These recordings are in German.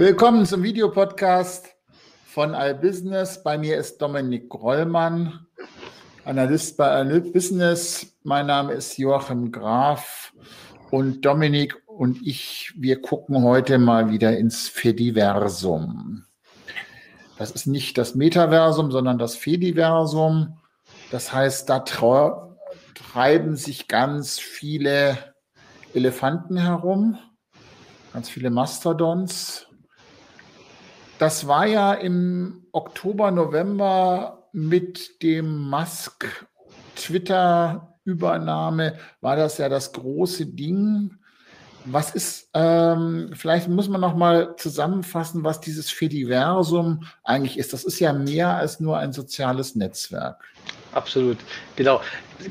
Willkommen zum Videopodcast von iBusiness. Bei mir ist Dominik Grollmann, Analyst bei iBusiness. Mein Name ist Joachim Graf und Dominik und ich, wir gucken heute mal wieder ins Fediversum. Das ist nicht das Metaversum, sondern das Fediversum. Das heißt, da treiben sich ganz viele Elefanten herum, ganz viele Mastodons. Das war ja im Oktober, November mit dem Musk Twitter-Übernahme, war das ja das große Ding. Was ist, ähm, vielleicht muss man noch mal zusammenfassen, was dieses Fediversum eigentlich ist. Das ist ja mehr als nur ein soziales Netzwerk. Absolut, genau.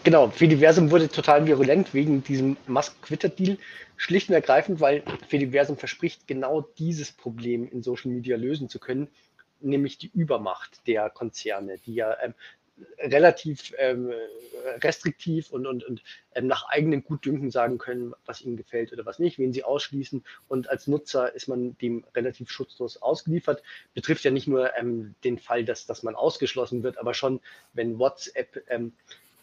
Genau, Fediversum wurde total virulent wegen diesem Musk-Twitter-Deal. Schlicht und ergreifend, weil Fediversum verspricht, genau dieses Problem in Social Media lösen zu können, nämlich die Übermacht der Konzerne, die ja ähm, relativ ähm, restriktiv und, und, und ähm, nach eigenem Gutdünken sagen können, was ihnen gefällt oder was nicht, wen sie ausschließen. Und als Nutzer ist man dem relativ schutzlos ausgeliefert. Betrifft ja nicht nur ähm, den Fall, dass, dass man ausgeschlossen wird, aber schon, wenn WhatsApp ähm,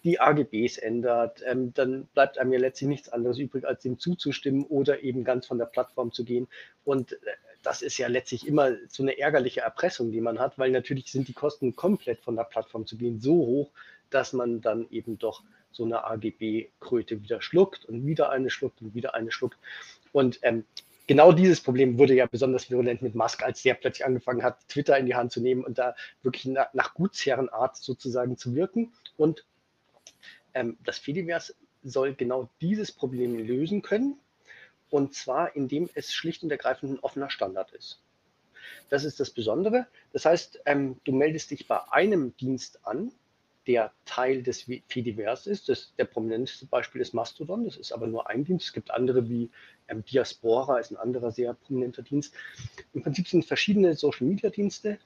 die AGBs ändert, ähm, dann bleibt einem ja letztlich nichts anderes übrig, als dem zuzustimmen oder eben ganz von der Plattform zu gehen. Und äh, das ist ja letztlich immer so eine ärgerliche Erpressung, die man hat, weil natürlich sind die Kosten komplett von der Plattform zu gehen so hoch, dass man dann eben doch so eine AGB-Kröte wieder schluckt und wieder eine schluckt und wieder eine schluckt. Und ähm, genau dieses Problem wurde ja besonders virulent mit Musk, als der plötzlich angefangen hat, Twitter in die Hand zu nehmen und da wirklich nach, nach Gutsherrenart sozusagen zu wirken. Und ähm, das Fediverse soll genau dieses Problem lösen können und zwar, indem es schlicht und ergreifend ein offener Standard ist. Das ist das Besondere. Das heißt, ähm, du meldest dich bei einem Dienst an, der Teil des Fediverse ist. Das, der prominenteste Beispiel ist Mastodon. Das ist aber nur ein Dienst. Es gibt andere wie ähm, Diaspora, ist ein anderer sehr prominenter Dienst. Im Prinzip sind verschiedene Social-Media-Dienste,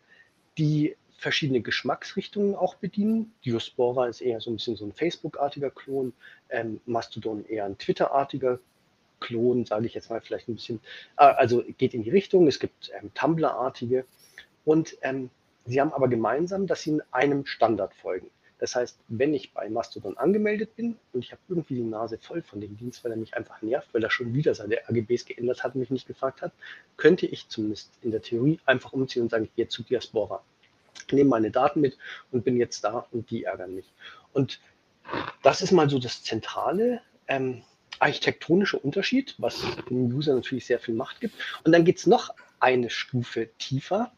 die verschiedene Geschmacksrichtungen auch bedienen. Diaspora ist eher so ein bisschen so ein Facebook-artiger Klon, ähm, Mastodon eher ein Twitter-artiger Klon, sage ich jetzt mal vielleicht ein bisschen, äh, also geht in die Richtung. Es gibt ähm, Tumblr-artige und ähm, sie haben aber gemeinsam, dass sie in einem Standard folgen. Das heißt, wenn ich bei Mastodon angemeldet bin und ich habe irgendwie die Nase voll von dem Dienst, weil er mich einfach nervt, weil er schon wieder seine AGBs geändert hat und mich nicht gefragt hat, könnte ich zumindest in der Theorie einfach umziehen und sagen, ich gehe zu Diaspora. Nehme meine Daten mit und bin jetzt da und die ärgern mich. Und das ist mal so das Zentrale. Ähm, architektonische Unterschied, was dem User natürlich sehr viel Macht gibt. Und dann geht es noch eine Stufe tiefer.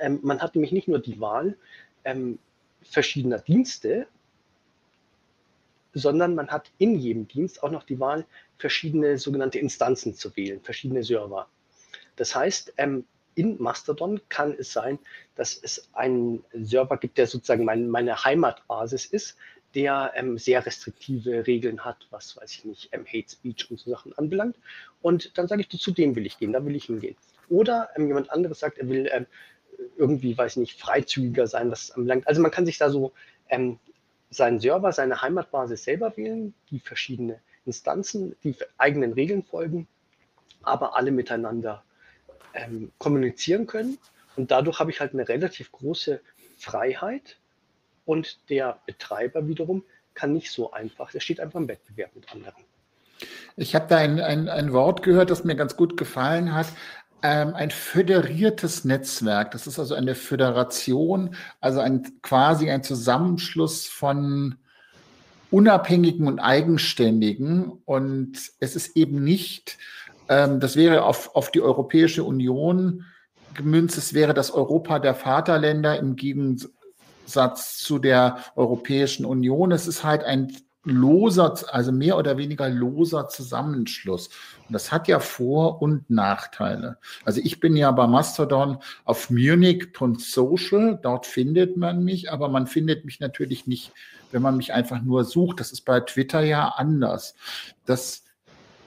Ähm, man hat nämlich nicht nur die Wahl ähm, verschiedener Dienste, sondern man hat in jedem Dienst auch noch die Wahl, verschiedene sogenannte Instanzen zu wählen, verschiedene Server. Das heißt, ähm, in Mastodon kann es sein, dass es einen Server gibt, der sozusagen mein, meine Heimatbasis ist, der ähm, sehr restriktive Regeln hat, was weiß ich nicht, ähm, Hate Speech und so Sachen anbelangt. Und dann sage ich, zu dem will ich gehen, da will ich hingehen. Oder ähm, jemand anderes sagt, er will ähm, irgendwie, weiß ich nicht, freizügiger sein, was es anbelangt. Also man kann sich da so ähm, seinen Server, seine Heimatbasis selber wählen, die verschiedene Instanzen, die eigenen Regeln folgen, aber alle miteinander ähm, kommunizieren können. Und dadurch habe ich halt eine relativ große Freiheit, und der Betreiber wiederum kann nicht so einfach, der steht einfach im Wettbewerb mit anderen. Ich habe da ein, ein, ein Wort gehört, das mir ganz gut gefallen hat. Ähm, ein föderiertes Netzwerk. Das ist also eine Föderation, also ein, quasi ein Zusammenschluss von Unabhängigen und Eigenständigen. Und es ist eben nicht, ähm, das wäre auf, auf die Europäische Union gemünzt, es wäre das Europa der Vaterländer im Gegensatz zu der Europäischen Union. Es ist halt ein loser, also mehr oder weniger loser Zusammenschluss. Und das hat ja Vor- und Nachteile. Also ich bin ja bei Mastodon auf Munich.social, dort findet man mich, aber man findet mich natürlich nicht, wenn man mich einfach nur sucht. Das ist bei Twitter ja anders. Das,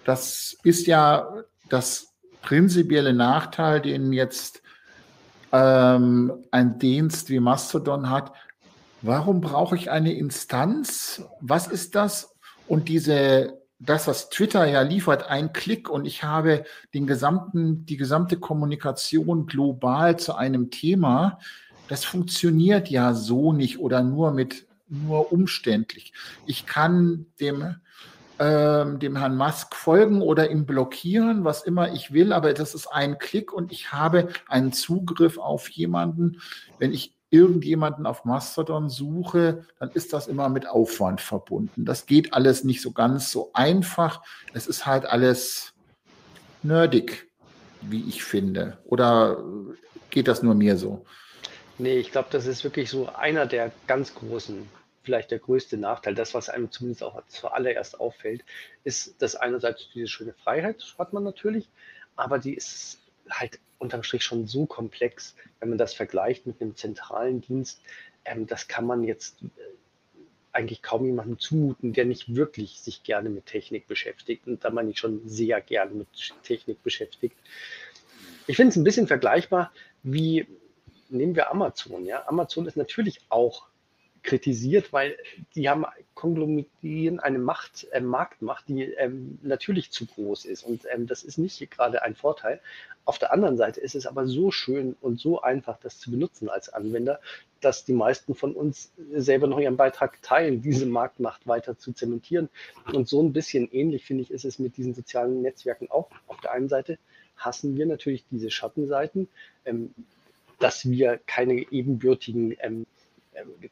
das ist ja das prinzipielle Nachteil, den jetzt ähm, ein Dienst wie Mastodon hat, warum brauche ich eine Instanz? Was ist das? Und diese das, was Twitter ja liefert, ein Klick und ich habe den gesamten, die gesamte Kommunikation global zu einem Thema, das funktioniert ja so nicht oder nur mit, nur umständlich. Ich kann dem, ähm, dem Herrn Musk folgen oder ihm blockieren, was immer ich will, aber das ist ein Klick und ich habe einen Zugriff auf jemanden. Wenn ich irgendjemanden auf Mastodon suche, dann ist das immer mit Aufwand verbunden. Das geht alles nicht so ganz so einfach. Es ist halt alles nerdig, wie ich finde. Oder geht das nur mir so? Nee, ich glaube, das ist wirklich so einer der ganz großen, vielleicht der größte Nachteil. Das, was einem zumindest auch zuallererst auffällt, ist, dass einerseits diese schöne Freiheit hat man natürlich, aber die ist halt unterm Strich schon so komplex, wenn man das vergleicht mit einem zentralen Dienst. Ähm, das kann man jetzt äh, eigentlich kaum jemandem zumuten, der nicht wirklich sich gerne mit Technik beschäftigt. Und da meine ich schon sehr gerne mit Technik beschäftigt. Ich finde es ein bisschen vergleichbar wie, nehmen wir Amazon. Ja? Amazon ist natürlich auch kritisiert, weil die haben konglomerieren eine Macht, äh, Marktmacht, die ähm, natürlich zu groß ist. Und ähm, das ist nicht gerade ein Vorteil. Auf der anderen Seite ist es aber so schön und so einfach, das zu benutzen als Anwender, dass die meisten von uns selber noch ihren Beitrag teilen, diese Marktmacht weiter zu zementieren. Und so ein bisschen ähnlich, finde ich, ist es mit diesen sozialen Netzwerken auch. Auf der einen Seite hassen wir natürlich diese Schattenseiten, ähm, dass wir keine ebenbürtigen ähm,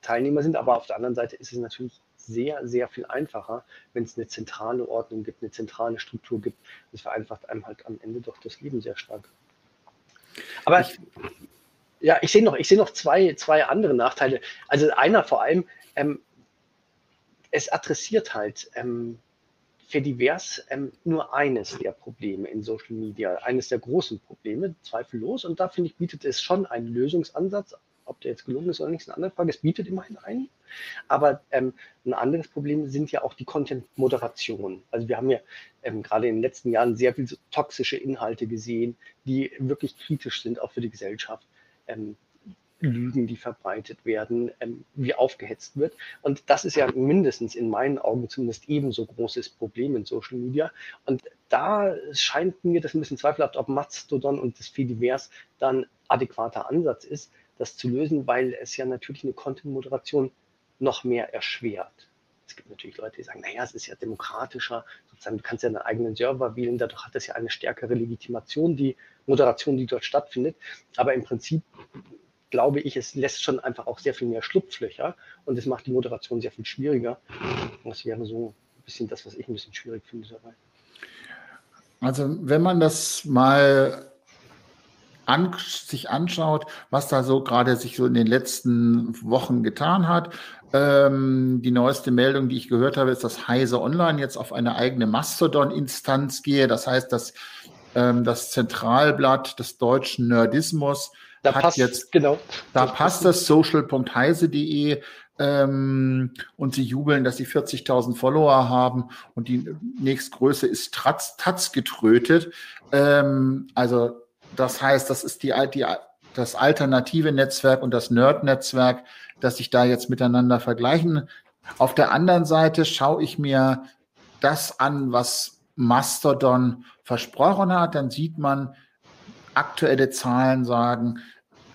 Teilnehmer sind, aber auf der anderen Seite ist es natürlich sehr, sehr viel einfacher, wenn es eine zentrale Ordnung gibt, eine zentrale Struktur gibt. Das vereinfacht einem halt am Ende doch das Leben sehr stark. Aber ich, ja, ich sehe noch, ich sehe noch zwei, zwei andere Nachteile. Also einer vor allem, ähm, es adressiert halt ähm, für divers ähm, nur eines der Probleme in Social Media, eines der großen Probleme, zweifellos. Und da finde ich, bietet es schon einen Lösungsansatz, ob der jetzt gelungen ist oder nicht, ist eine andere Frage. Es bietet immerhin einen. Aber ähm, ein anderes Problem sind ja auch die Content-Moderation. Also wir haben ja ähm, gerade in den letzten Jahren sehr viele toxische Inhalte gesehen, die wirklich kritisch sind, auch für die Gesellschaft. Ähm, Lügen, die verbreitet werden, ähm, wie aufgehetzt wird. Und das ist ja mindestens in meinen Augen zumindest ebenso großes Problem in Social Media. Und da scheint mir das ein bisschen zweifelhaft, ob Mastodon und das Fediverse dann adäquater Ansatz ist, das zu lösen, weil es ja natürlich eine Content-Moderation noch mehr erschwert. Es gibt natürlich Leute, die sagen, naja, es ist ja demokratischer, sozusagen, du kannst ja einen eigenen Server wählen, dadurch hat es ja eine stärkere Legitimation, die Moderation, die dort stattfindet. Aber im Prinzip glaube ich, es lässt schon einfach auch sehr viel mehr Schlupflöcher und es macht die Moderation sehr viel schwieriger. Das wäre so ein bisschen das, was ich ein bisschen schwierig finde dabei. Also wenn man das mal an, sich anschaut, was da so gerade sich so in den letzten Wochen getan hat. Ähm, die neueste Meldung, die ich gehört habe, ist, dass Heise Online jetzt auf eine eigene Mastodon-Instanz gehe. Das heißt, dass ähm, das Zentralblatt des deutschen Nerdismus da passt, jetzt, genau. Da das passt das social.heise.de ähm, und sie jubeln, dass sie 40.000 Follower haben und die nächstgröße ist Taz, Taz getrötet. Ähm, also das heißt, das ist die, die, das alternative Netzwerk und das Nerd-Netzwerk, das sich da jetzt miteinander vergleichen. Auf der anderen Seite schaue ich mir das an, was Mastodon versprochen hat. Dann sieht man, aktuelle Zahlen sagen,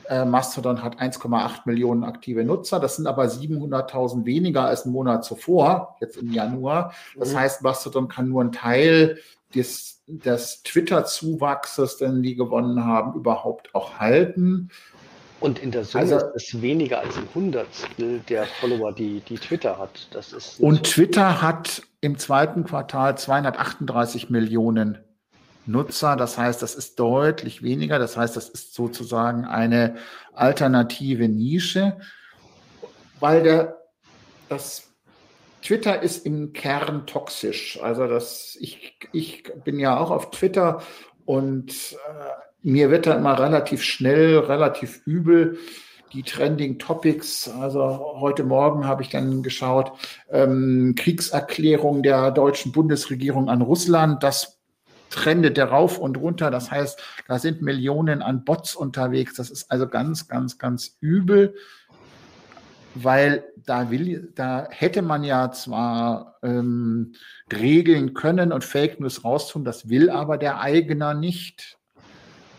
äh, Mastodon hat 1,8 Millionen aktive Nutzer. Das sind aber 700.000 weniger als einen Monat zuvor, jetzt im Januar. Das mhm. heißt, Mastodon kann nur einen Teil des des Twitter-Zuwachses, den die gewonnen haben, überhaupt auch halten. Und in der Summe also, ist es weniger als ein Hundertstel der Follower, die, die Twitter hat. Das ist und Twitter hat im zweiten Quartal 238 Millionen Nutzer. Das heißt, das ist deutlich weniger. Das heißt, das ist sozusagen eine alternative Nische, weil der, das Twitter ist im Kern toxisch. Also das, ich, ich bin ja auch auf Twitter und äh, mir wird da immer relativ schnell, relativ übel die Trending Topics. Also heute Morgen habe ich dann geschaut, ähm, Kriegserklärung der deutschen Bundesregierung an Russland. Das trendet der rauf und runter. Das heißt, da sind Millionen an Bots unterwegs. Das ist also ganz, ganz, ganz übel weil da will, da hätte man ja zwar ähm, regeln können und Fake News raustun, das will aber der Eigner nicht,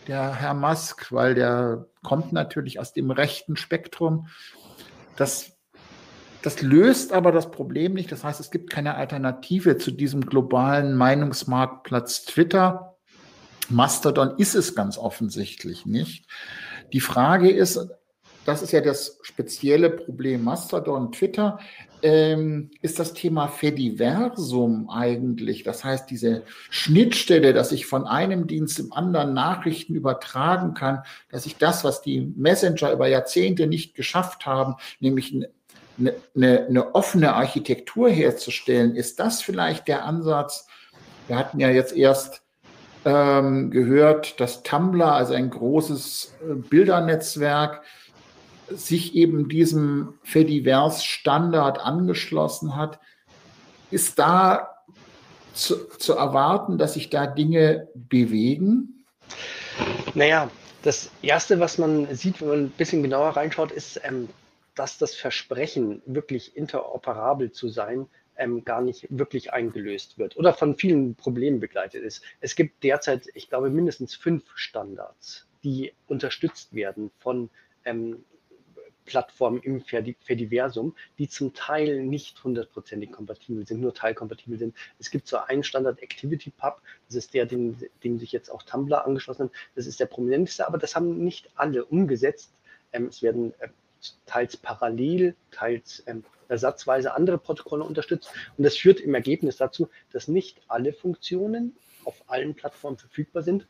der Herr Musk, weil der kommt natürlich aus dem rechten Spektrum. Das, das löst aber das Problem nicht. Das heißt, es gibt keine Alternative zu diesem globalen Meinungsmarktplatz Twitter. Mastodon ist es ganz offensichtlich nicht. Die Frage ist, das ist ja das spezielle Problem Mastodon, Twitter, ähm, ist das Thema Fediversum eigentlich. Das heißt, diese Schnittstelle, dass ich von einem Dienst im anderen Nachrichten übertragen kann, dass ich das, was die Messenger über Jahrzehnte nicht geschafft haben, nämlich eine, eine, eine offene Architektur herzustellen, ist das vielleicht der Ansatz? Wir hatten ja jetzt erst ähm, gehört, dass Tumblr, also ein großes äh, Bildernetzwerk, sich eben diesem Fediverse-Standard angeschlossen hat, ist da zu, zu, erwarten, dass sich da Dinge bewegen? Naja, das Erste, was man sieht, wenn man ein bisschen genauer reinschaut, ist, ähm, dass das Versprechen, wirklich interoperabel zu sein, ähm, gar nicht wirklich eingelöst wird oder von vielen Problemen begleitet ist. Es gibt derzeit, ich glaube, mindestens fünf Standards, die unterstützt werden von ähm, Plattformen im Fediversum, die zum Teil nicht hundertprozentig kompatibel sind, nur teilkompatibel sind. Es gibt so einen Standard ActivityPub, das ist der, dem, dem sich jetzt auch Tumblr angeschlossen hat. Das ist der prominenteste, aber das haben nicht alle umgesetzt. Ähm, es werden äh, teils parallel, teils ähm, ersatzweise andere Protokolle unterstützt. Und das führt im Ergebnis dazu, dass nicht alle Funktionen auf allen Plattformen verfügbar sind.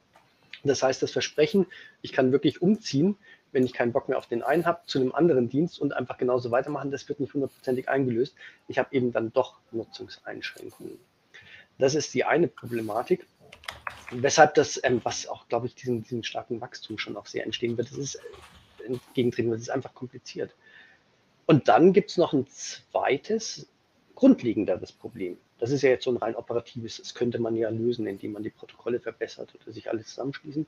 Das heißt, das Versprechen, ich kann wirklich umziehen, wenn ich keinen Bock mehr auf den einen habe, zu einem anderen Dienst und einfach genauso weitermachen, das wird nicht hundertprozentig eingelöst. Ich habe eben dann doch Nutzungseinschränkungen. Das ist die eine Problematik. Weshalb das, ähm, was auch, glaube ich, diesen, diesen starken Wachstum schon auch sehr entstehen wird, das ist entgegentreten, das ist einfach kompliziert. Und dann gibt es noch ein zweites, grundlegenderes Problem. Das ist ja jetzt so ein rein operatives, das könnte man ja lösen, indem man die Protokolle verbessert oder sich alles zusammenschließen.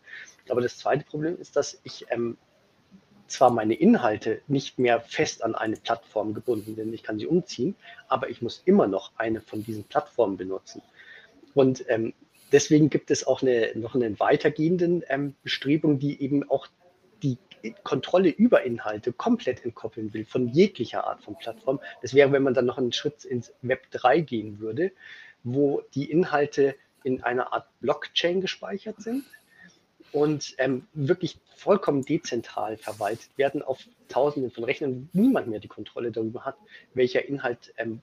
Aber das zweite Problem ist, dass ich ähm, zwar meine Inhalte nicht mehr fest an eine Plattform gebunden sind, ich kann sie umziehen, aber ich muss immer noch eine von diesen Plattformen benutzen. Und ähm, deswegen gibt es auch eine, noch eine weitergehende ähm, Bestrebung, die eben auch Kontrolle über Inhalte komplett entkoppeln will von jeglicher Art von Plattform. Das wäre, wenn man dann noch einen Schritt ins Web 3 gehen würde, wo die Inhalte in einer Art Blockchain gespeichert sind und ähm, wirklich vollkommen dezentral verwaltet werden auf Tausenden von Rechnern, niemand mehr die Kontrolle darüber hat, welcher Inhalt ähm,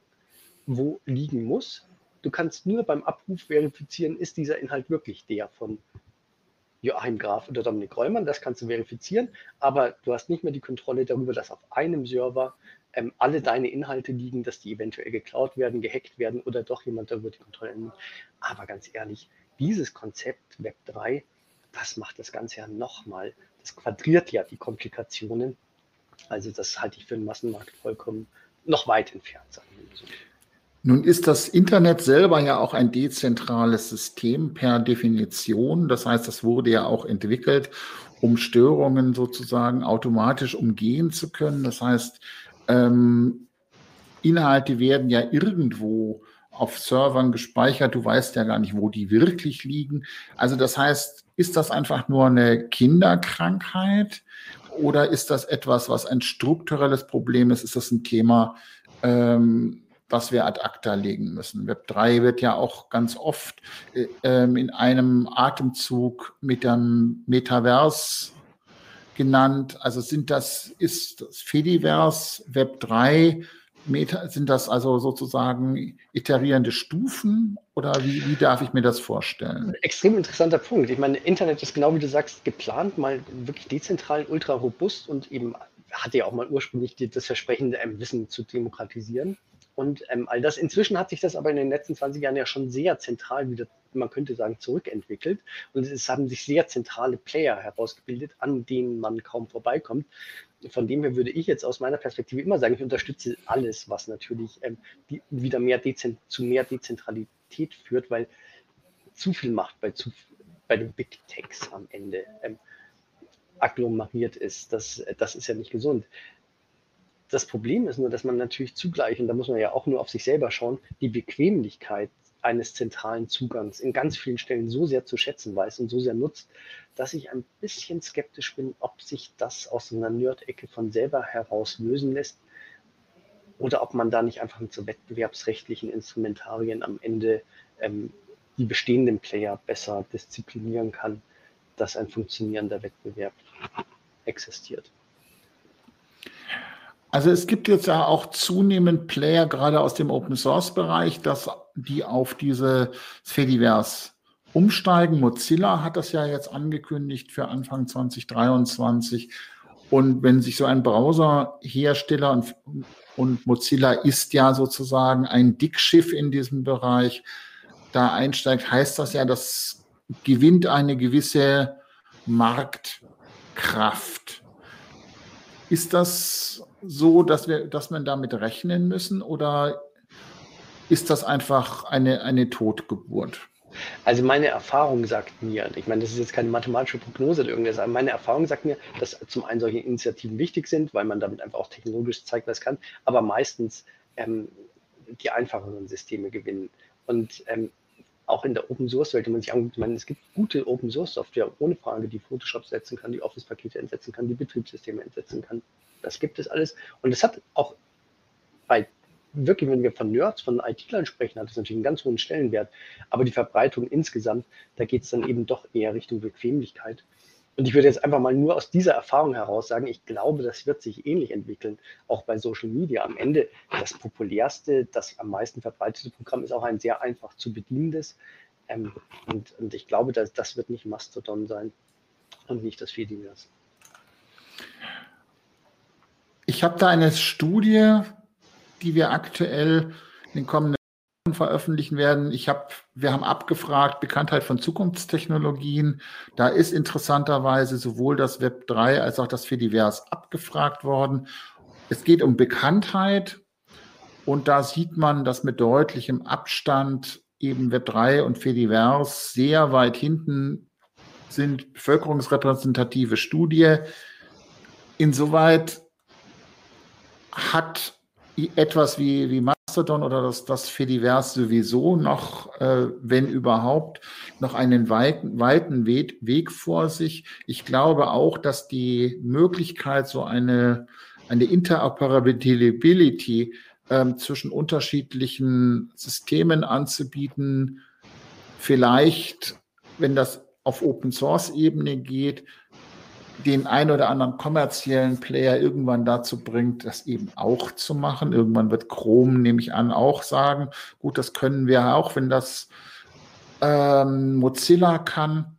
wo liegen muss. Du kannst nur beim Abruf verifizieren, ist dieser Inhalt wirklich der von Joachim Graf oder Dominik Reumann, das kannst du verifizieren, aber du hast nicht mehr die Kontrolle darüber, dass auf einem Server ähm, alle deine Inhalte liegen, dass die eventuell geklaut werden, gehackt werden oder doch jemand darüber die Kontrolle nimmt. Aber ganz ehrlich, dieses Konzept Web 3 das macht das Ganze ja nochmal, das quadriert ja die Komplikationen. Also das halte ich für den Massenmarkt vollkommen noch weit entfernt. Sagen wir so. Nun ist das Internet selber ja auch ein dezentrales System per Definition. Das heißt, das wurde ja auch entwickelt, um Störungen sozusagen automatisch umgehen zu können. Das heißt, ähm, Inhalte werden ja irgendwo auf Servern gespeichert. Du weißt ja gar nicht, wo die wirklich liegen. Also das heißt, ist das einfach nur eine Kinderkrankheit oder ist das etwas, was ein strukturelles Problem ist? Ist das ein Thema, ähm, was wir ad acta legen müssen? Web 3 wird ja auch ganz oft äh, ähm, in einem Atemzug mit dem Metaverse genannt. Also sind das, ist das Fediverse Web 3 Meta, sind das also sozusagen iterierende Stufen oder wie, wie darf ich mir das vorstellen? Extrem interessanter Punkt. Ich meine, Internet ist genau wie du sagst, geplant, mal wirklich dezentral, ultra robust und eben hatte ja auch mal ursprünglich das Versprechen, ähm, Wissen zu demokratisieren. Und ähm, all das, inzwischen hat sich das aber in den letzten 20 Jahren ja schon sehr zentral wieder, man könnte sagen, zurückentwickelt. Und es haben sich sehr zentrale Player herausgebildet, an denen man kaum vorbeikommt. Von dem her würde ich jetzt aus meiner Perspektive immer sagen, ich unterstütze alles, was natürlich ähm, die, wieder mehr zu mehr Dezentralität führt, weil zu viel Macht bei, zu, bei den Big Techs am Ende ähm, agglomeriert ist. Das, das ist ja nicht gesund das Problem ist nur, dass man natürlich zugleich, und da muss man ja auch nur auf sich selber schauen, die Bequemlichkeit eines zentralen Zugangs in ganz vielen Stellen so sehr zu schätzen weiß und so sehr nutzt, dass ich ein bisschen skeptisch bin, ob sich das aus einer Nerd-Ecke von selber heraus lösen lässt oder ob man da nicht einfach mit so wettbewerbsrechtlichen Instrumentarien am Ende ähm, die bestehenden Player besser disziplinieren kann, dass ein funktionierender Wettbewerb existiert. Also es gibt jetzt ja auch zunehmend Player, gerade aus dem Open Source Bereich, dass die auf diese Fediverse umsteigen. Mozilla hat das ja jetzt angekündigt für Anfang 2023. Und wenn sich so ein Browserhersteller und, und Mozilla ist ja sozusagen ein Dickschiff in diesem Bereich, da einsteigt, heißt das ja, das gewinnt eine gewisse Marktkraft. Ist das so, dass wir, dass man damit rechnen müssen oder ist das einfach eine, eine Totgeburt? Also meine Erfahrung sagt mir, ich meine, das ist jetzt keine mathematische Prognose oder irgendwas, aber meine Erfahrung sagt mir, dass zum einen solche Initiativen wichtig sind, weil man damit einfach auch technologisch zeigt, was kann, aber meistens ähm, die einfacheren Systeme gewinnen. Und ähm, auch in der Open Source Welt, wenn man sich anguckt, meine, es gibt gute Open Source Software ohne Frage, die Photoshop setzen kann, die Office-Pakete entsetzen kann, die Betriebssysteme entsetzen kann. Das gibt es alles. Und es hat auch bei wirklich, wenn wir von Nerds, von IT-Lern sprechen, hat es natürlich einen ganz hohen Stellenwert. Aber die Verbreitung insgesamt, da geht es dann eben doch eher Richtung Bequemlichkeit. Und ich würde jetzt einfach mal nur aus dieser Erfahrung heraus sagen, ich glaube, das wird sich ähnlich entwickeln, auch bei Social Media. Am Ende das populärste, das am meisten verbreitete Programm ist auch ein sehr einfach zu bedienendes. Ähm, und, und, ich glaube, dass, das wird nicht Mastodon sein und nicht das Fediverse. Ich habe da eine Studie, die wir aktuell in den kommenden veröffentlichen werden. Ich habe, wir haben abgefragt, Bekanntheit von Zukunftstechnologien. Da ist interessanterweise sowohl das Web 3 als auch das Fediverse abgefragt worden. Es geht um Bekanntheit und da sieht man, dass mit deutlichem Abstand eben Web 3 und Fediverse sehr weit hinten sind. Bevölkerungsrepräsentative Studie. Insoweit hat etwas wie, wie Mastodon oder das, das Fediverse sowieso noch, äh, wenn überhaupt, noch einen weiten, weiten Weg, vor sich. Ich glaube auch, dass die Möglichkeit, so eine, eine Interoperability ähm, zwischen unterschiedlichen Systemen anzubieten, vielleicht, wenn das auf Open Source Ebene geht, den ein oder anderen kommerziellen Player irgendwann dazu bringt, das eben auch zu machen. Irgendwann wird Chrome, nehme ich an, auch sagen, gut, das können wir auch, wenn das ähm, Mozilla kann.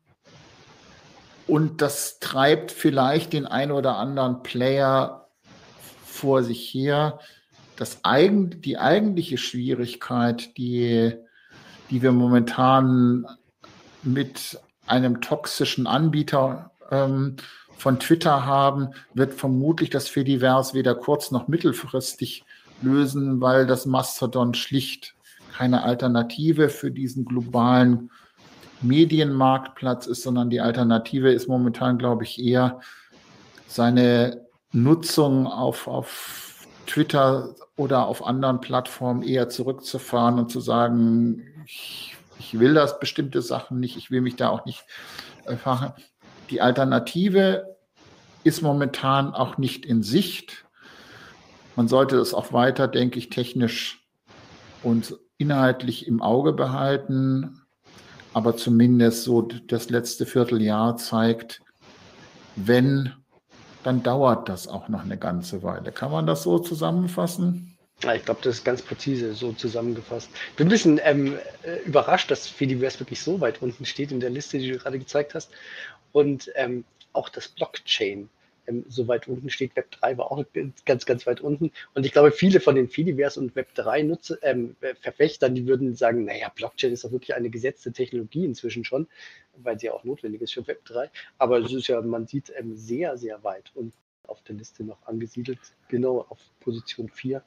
Und das treibt vielleicht den ein oder anderen Player vor sich her. Das eigen, die eigentliche Schwierigkeit, die, die wir momentan mit einem toxischen Anbieter ähm, von Twitter haben, wird vermutlich das Fediverse weder kurz- noch mittelfristig lösen, weil das Mastodon schlicht keine Alternative für diesen globalen Medienmarktplatz ist, sondern die Alternative ist momentan, glaube ich, eher seine Nutzung auf, auf Twitter oder auf anderen Plattformen eher zurückzufahren und zu sagen, ich, ich will das bestimmte Sachen nicht, ich will mich da auch nicht äh, fahren. Die Alternative ist momentan auch nicht in Sicht. Man sollte es auch weiter, denke ich, technisch und inhaltlich im Auge behalten. Aber zumindest so das letzte Vierteljahr zeigt, wenn, dann dauert das auch noch eine ganze Weile. Kann man das so zusammenfassen? Ja, ich glaube, das ist ganz präzise so zusammengefasst. Ich bin ein bisschen ähm, äh, überrascht, dass Fediverse wirklich so weit unten steht in der Liste, die du gerade gezeigt hast. Und ähm, auch das Blockchain ähm, so weit unten steht. Web 3 war auch ganz, ganz weit unten. Und ich glaube, viele von den Fediverse und Web 3 Nutzer, ähm, Verfechtern, die würden sagen, naja, Blockchain ist doch wirklich eine gesetzte Technologie inzwischen schon, weil sie ja auch notwendig ist für Web 3. Aber es ist ja, man sieht ähm, sehr, sehr weit unten auf der Liste noch angesiedelt, genau auf Position 4.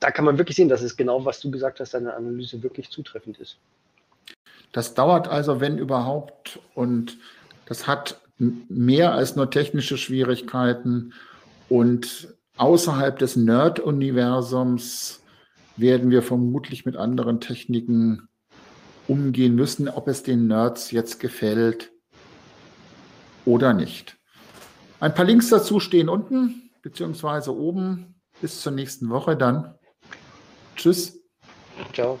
Da kann man wirklich sehen, dass es genau, was du gesagt hast, deine Analyse wirklich zutreffend ist. Das dauert also, wenn überhaupt, und das hat mehr als nur technische Schwierigkeiten und außerhalb des Nerd-Universums werden wir vermutlich mit anderen Techniken umgehen müssen, ob es den Nerds jetzt gefällt oder nicht. Ein paar Links dazu stehen unten beziehungsweise oben. Bis zur nächsten Woche dann. Tschüss. Ciao.